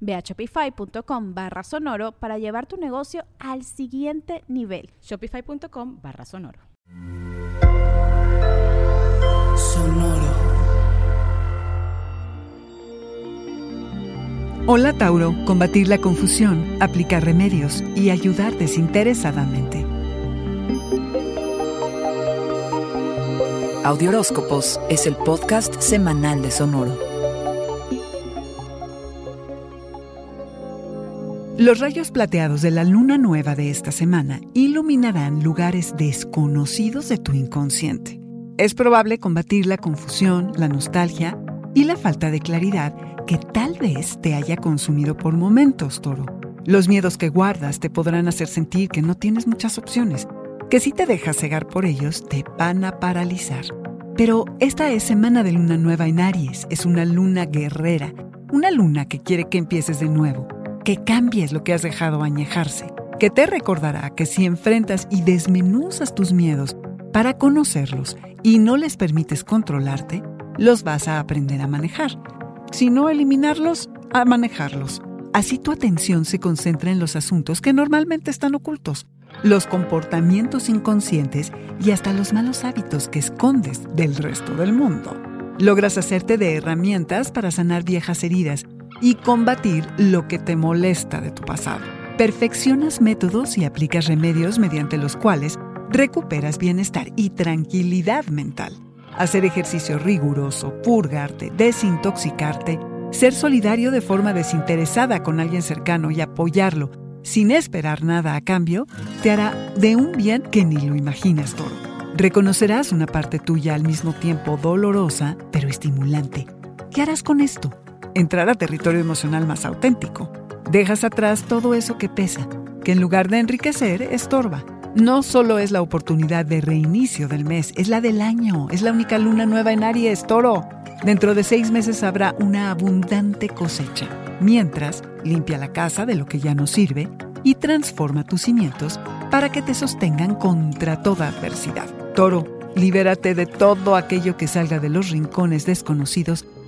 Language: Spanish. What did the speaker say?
Ve a shopify.com barra sonoro para llevar tu negocio al siguiente nivel. Shopify.com barra sonoro. Sonoro. Hola Tauro, combatir la confusión, aplicar remedios y ayudar desinteresadamente. Audioróscopos es el podcast semanal de Sonoro. Los rayos plateados de la luna nueva de esta semana iluminarán lugares desconocidos de tu inconsciente. Es probable combatir la confusión, la nostalgia y la falta de claridad que tal vez te haya consumido por momentos, toro. Los miedos que guardas te podrán hacer sentir que no tienes muchas opciones, que si te dejas cegar por ellos te van a paralizar. Pero esta es semana de luna nueva en Aries, es una luna guerrera, una luna que quiere que empieces de nuevo que cambies lo que has dejado añejarse, que te recordará que si enfrentas y desmenuzas tus miedos para conocerlos y no les permites controlarte, los vas a aprender a manejar. Si no eliminarlos, a manejarlos. Así tu atención se concentra en los asuntos que normalmente están ocultos, los comportamientos inconscientes y hasta los malos hábitos que escondes del resto del mundo. Logras hacerte de herramientas para sanar viejas heridas y combatir lo que te molesta de tu pasado. Perfeccionas métodos y aplicas remedios mediante los cuales recuperas bienestar y tranquilidad mental. Hacer ejercicio riguroso, purgarte, desintoxicarte, ser solidario de forma desinteresada con alguien cercano y apoyarlo sin esperar nada a cambio, te hará de un bien que ni lo imaginas todo. Reconocerás una parte tuya al mismo tiempo dolorosa, pero estimulante. ¿Qué harás con esto? Entrar a territorio emocional más auténtico. Dejas atrás todo eso que pesa, que en lugar de enriquecer, estorba. No solo es la oportunidad de reinicio del mes, es la del año, es la única luna nueva en Aries, toro. Dentro de seis meses habrá una abundante cosecha. Mientras, limpia la casa de lo que ya no sirve y transforma tus cimientos para que te sostengan contra toda adversidad. Toro, libérate de todo aquello que salga de los rincones desconocidos